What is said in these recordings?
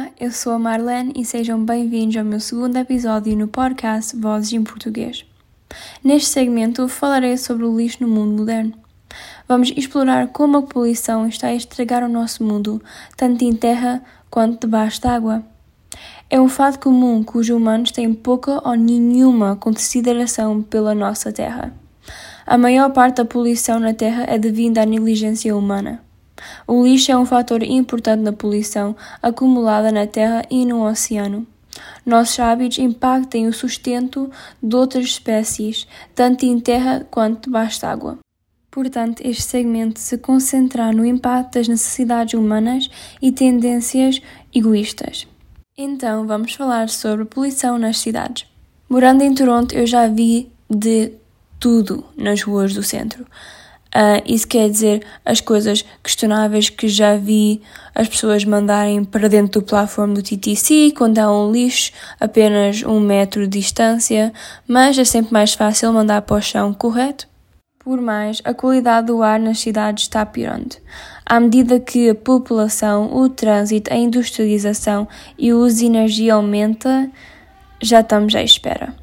Olá, eu sou a Marlene e sejam bem-vindos ao meu segundo episódio no podcast Vozes em Português. Neste segmento falarei sobre o lixo no mundo moderno. Vamos explorar como a poluição está a estragar o nosso mundo, tanto em terra quanto debaixo d'água. É um fato comum que os humanos têm pouca ou nenhuma consideração pela nossa terra. A maior parte da poluição na terra é devido à negligência humana. O lixo é um fator importante na poluição acumulada na terra e no oceano. Nossos hábitos impactam o sustento de outras espécies, tanto em terra quanto debaixo d'água. Portanto, este segmento se concentra no impacto das necessidades humanas e tendências egoístas. Então, vamos falar sobre poluição nas cidades. Morando em Toronto, eu já vi de tudo nas ruas do centro. Uh, isso quer dizer as coisas questionáveis que já vi as pessoas mandarem para dentro do plataforma do TTC quando há um lixo apenas um metro de distância, mas é sempre mais fácil mandar para o chão, correto? Por mais, a qualidade do ar nas cidades está piorando. À medida que a população, o trânsito, a industrialização e o uso de energia aumenta, já estamos à espera.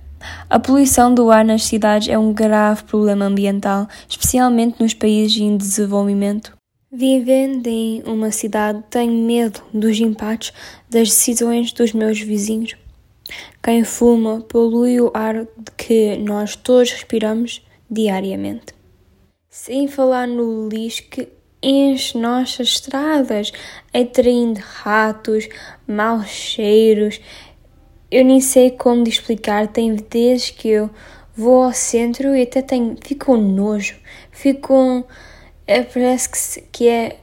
A poluição do ar nas cidades é um grave problema ambiental, especialmente nos países em desenvolvimento. Vivendo em uma cidade, tenho medo dos impactos das decisões dos meus vizinhos. Quem fuma polui o ar que nós todos respiramos diariamente. Sem falar no lixo que enche nossas estradas, atraindo ratos, maus cheiros eu nem sei como de explicar. Tem vezes que eu vou ao centro e até tenho, fico com nojo, fico com. É, parece que, que é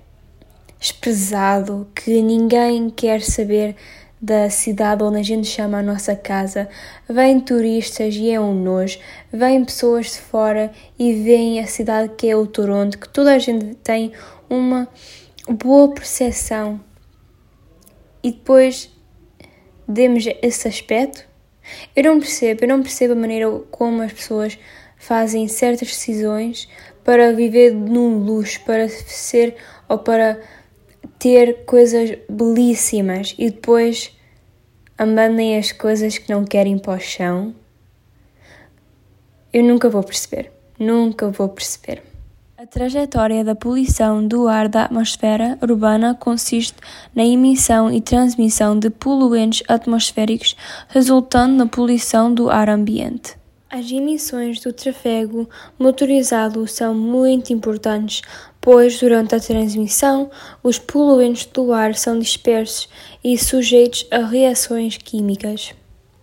pesado, que ninguém quer saber da cidade onde a gente chama a nossa casa. Vêm turistas e é um nojo. Vêm pessoas de fora e veem a cidade que é o Toronto, que toda a gente tem uma boa percepção. E depois demos esse aspecto. Eu não percebo, eu não percebo a maneira como as pessoas fazem certas decisões para viver num luxo, para ser ou para ter coisas belíssimas e depois abandonem as coisas que não querem para o chão. Eu nunca vou perceber, nunca vou perceber. A trajetória da poluição do ar da atmosfera urbana consiste na emissão e transmissão de poluentes atmosféricos, resultando na poluição do ar ambiente. As emissões do tráfego motorizado são muito importantes, pois durante a transmissão os poluentes do ar são dispersos e sujeitos a reações químicas.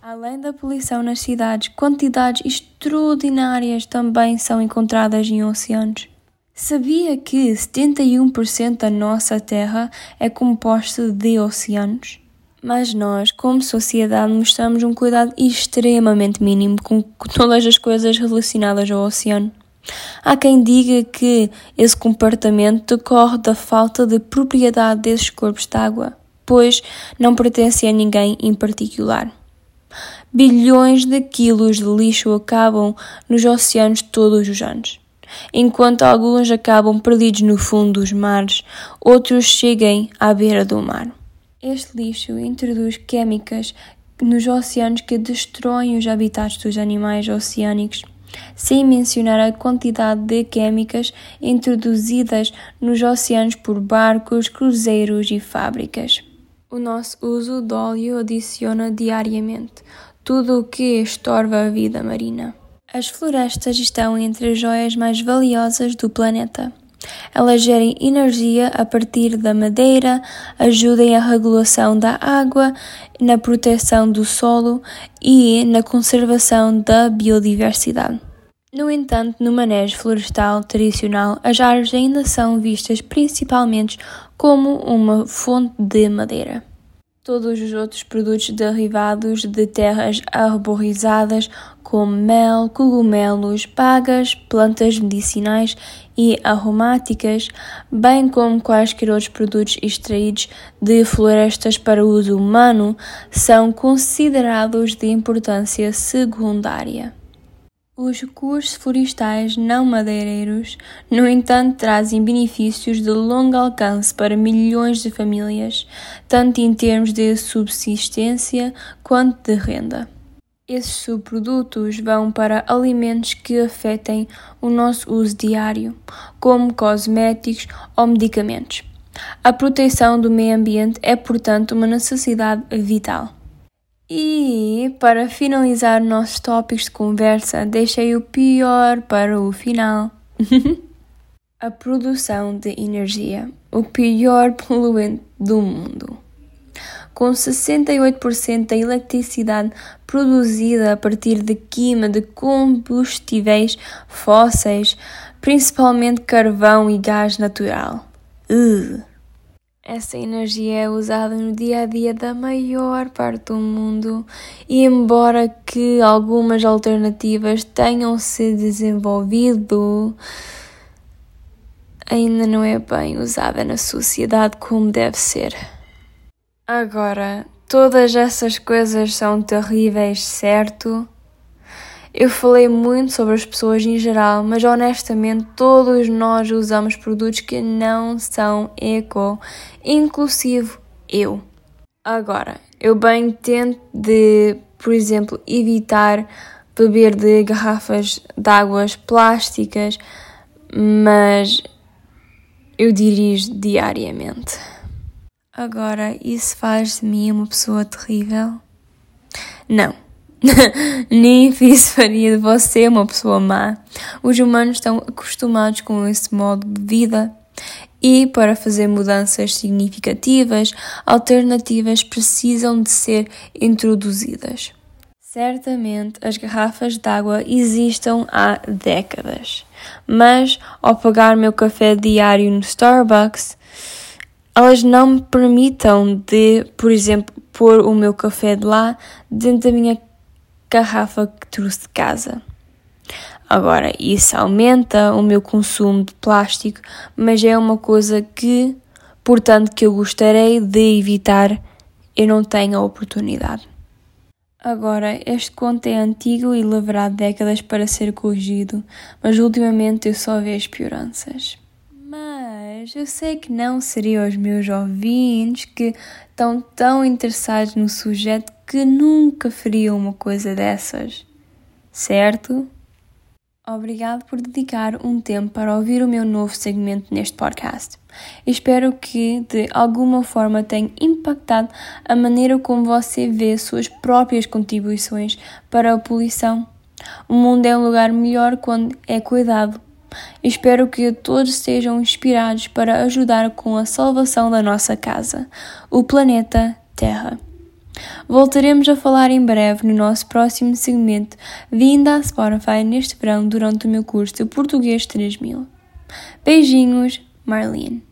Além da poluição nas cidades, quantidades extraordinárias também são encontradas em oceanos. Sabia que 71% da nossa Terra é composta de oceanos? Mas nós, como sociedade, mostramos um cuidado extremamente mínimo com todas as coisas relacionadas ao oceano. Há quem diga que esse comportamento decorre da falta de propriedade desses corpos de água, pois não pertencem a ninguém em particular. Bilhões de quilos de lixo acabam nos oceanos todos os anos enquanto alguns acabam perdidos no fundo dos mares, outros cheguem à beira do mar. Este lixo introduz químicas nos oceanos que destroem os habitats dos animais oceânicos, sem mencionar a quantidade de químicas introduzidas nos oceanos por barcos, cruzeiros e fábricas. O nosso uso de óleo adiciona diariamente tudo o que estorva a vida marina. As florestas estão entre as joias mais valiosas do planeta. Elas gerem energia a partir da madeira, ajudem a regulação da água, na proteção do solo e na conservação da biodiversidade. No entanto, no manejo florestal tradicional, as árvores ainda são vistas principalmente como uma fonte de madeira. Todos os outros produtos derivados de terras arborizadas, como mel, cogumelos, pagas, plantas medicinais e aromáticas, bem como quaisquer outros produtos extraídos de florestas para uso humano, são considerados de importância secundária. Os recursos florestais não madeireiros, no entanto, trazem benefícios de longo alcance para milhões de famílias, tanto em termos de subsistência quanto de renda. Esses subprodutos vão para alimentos que afetem o nosso uso diário, como cosméticos ou medicamentos. A proteção do meio ambiente é, portanto, uma necessidade vital. E para finalizar nossos tópicos de conversa, deixei o pior para o final. a produção de energia, o pior poluente do mundo. Com 68% da eletricidade produzida a partir de queima de combustíveis fósseis, principalmente carvão e gás natural. Uh. Essa energia é usada no dia a dia da maior parte do mundo e, embora que algumas alternativas tenham se desenvolvido, ainda não é bem usada na sociedade como deve ser. Agora, todas essas coisas são terríveis, certo? Eu falei muito sobre as pessoas em geral, mas honestamente todos nós usamos produtos que não são eco, inclusive eu. Agora, eu bem tento de, por exemplo, evitar beber de garrafas de águas plásticas, mas eu dirijo diariamente. Agora, isso faz de mim uma pessoa terrível? Não. Isso faria de você uma pessoa má. Os humanos estão acostumados com esse modo de vida e, para fazer mudanças significativas, alternativas precisam de ser introduzidas. Certamente as garrafas de água existem há décadas, mas ao pagar meu café diário no Starbucks, elas não me permitam de, por exemplo, pôr o meu café de lá dentro da minha garrafa que trouxe de casa. Agora, isso aumenta o meu consumo de plástico, mas é uma coisa que, portanto, que eu gostaria de evitar, eu não tenho a oportunidade. Agora, este conto é antigo e levará décadas para ser corrigido, mas ultimamente eu só vejo pioranças. Mas eu sei que não seriam os meus ouvintes que estão tão interessados no sujeito que nunca fariam uma coisa dessas, certo? Obrigado por dedicar um tempo para ouvir o meu novo segmento neste podcast. Espero que de alguma forma tenha impactado a maneira como você vê suas próprias contribuições para a poluição. O mundo é um lugar melhor quando é cuidado. Espero que todos sejam inspirados para ajudar com a salvação da nossa casa, o planeta Terra. Voltaremos a falar em breve no nosso próximo segmento, vindo à Spotify neste verão durante o meu curso de Português 3000. Beijinhos, Marlene.